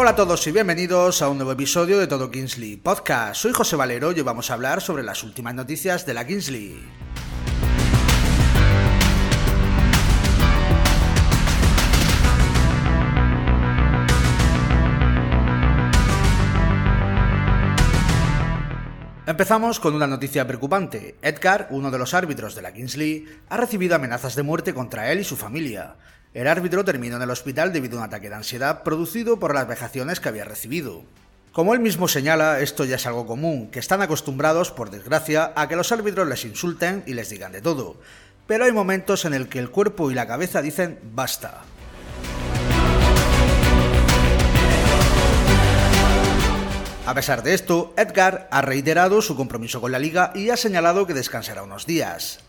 Hola a todos y bienvenidos a un nuevo episodio de Todo Kingsley Podcast. Soy José Valero y hoy vamos a hablar sobre las últimas noticias de la Kingsley. Empezamos con una noticia preocupante. Edgar, uno de los árbitros de la Kingsley, ha recibido amenazas de muerte contra él y su familia. El árbitro terminó en el hospital debido a un ataque de ansiedad producido por las vejaciones que había recibido. Como él mismo señala, esto ya es algo común, que están acostumbrados, por desgracia, a que los árbitros les insulten y les digan de todo. Pero hay momentos en el que el cuerpo y la cabeza dicen basta. A pesar de esto, Edgar ha reiterado su compromiso con la liga y ha señalado que descansará unos días.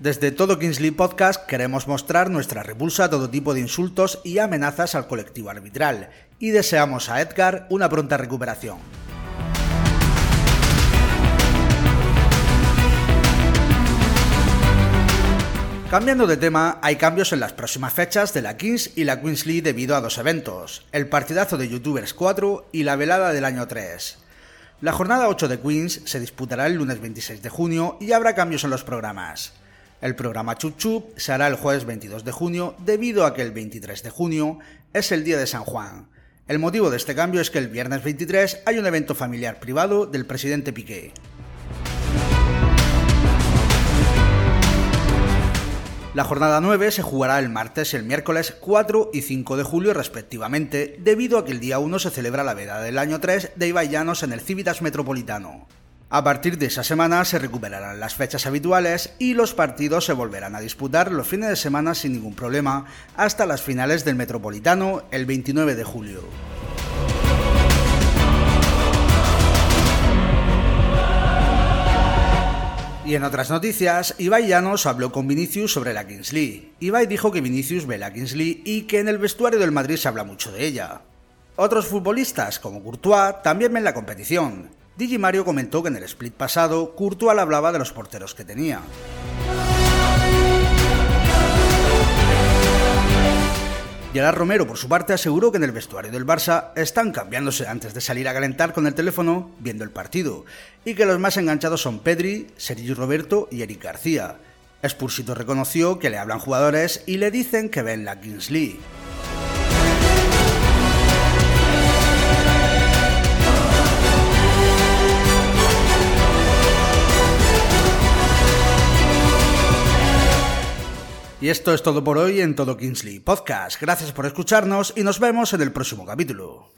Desde todo Kingsley Podcast queremos mostrar nuestra repulsa a todo tipo de insultos y amenazas al colectivo arbitral y deseamos a Edgar una pronta recuperación. Cambiando de tema, hay cambios en las próximas fechas de la Kings y la Queens League debido a dos eventos, el partidazo de YouTubers 4 y la velada del año 3. La jornada 8 de Queens se disputará el lunes 26 de junio y habrá cambios en los programas. El programa Chup Chup se hará el jueves 22 de junio debido a que el 23 de junio es el día de San Juan. El motivo de este cambio es que el viernes 23 hay un evento familiar privado del presidente Piqué. La jornada 9 se jugará el martes y el miércoles 4 y 5 de julio respectivamente, debido a que el día 1 se celebra la veda del año 3 de Ibai Llanos en el Civitas Metropolitano. A partir de esa semana se recuperarán las fechas habituales y los partidos se volverán a disputar los fines de semana sin ningún problema hasta las finales del Metropolitano el 29 de julio. Y en otras noticias, Ibai Llanos habló con Vinicius sobre la Kingsley. Ibai dijo que Vinicius ve la Kingsley y que en el vestuario del Madrid se habla mucho de ella. Otros futbolistas, como Courtois, también ven la competición. Digi Mario comentó que en el split pasado, Courtois hablaba de los porteros que tenía. Gerard Romero, por su parte, aseguró que en el vestuario del Barça están cambiándose antes de salir a calentar con el teléfono viendo el partido, y que los más enganchados son Pedri, Sergio Roberto y Eric García. Spursito reconoció que le hablan jugadores y le dicen que ven la Kings. Y esto es todo por hoy en Todo Kingsley Podcast. Gracias por escucharnos y nos vemos en el próximo capítulo.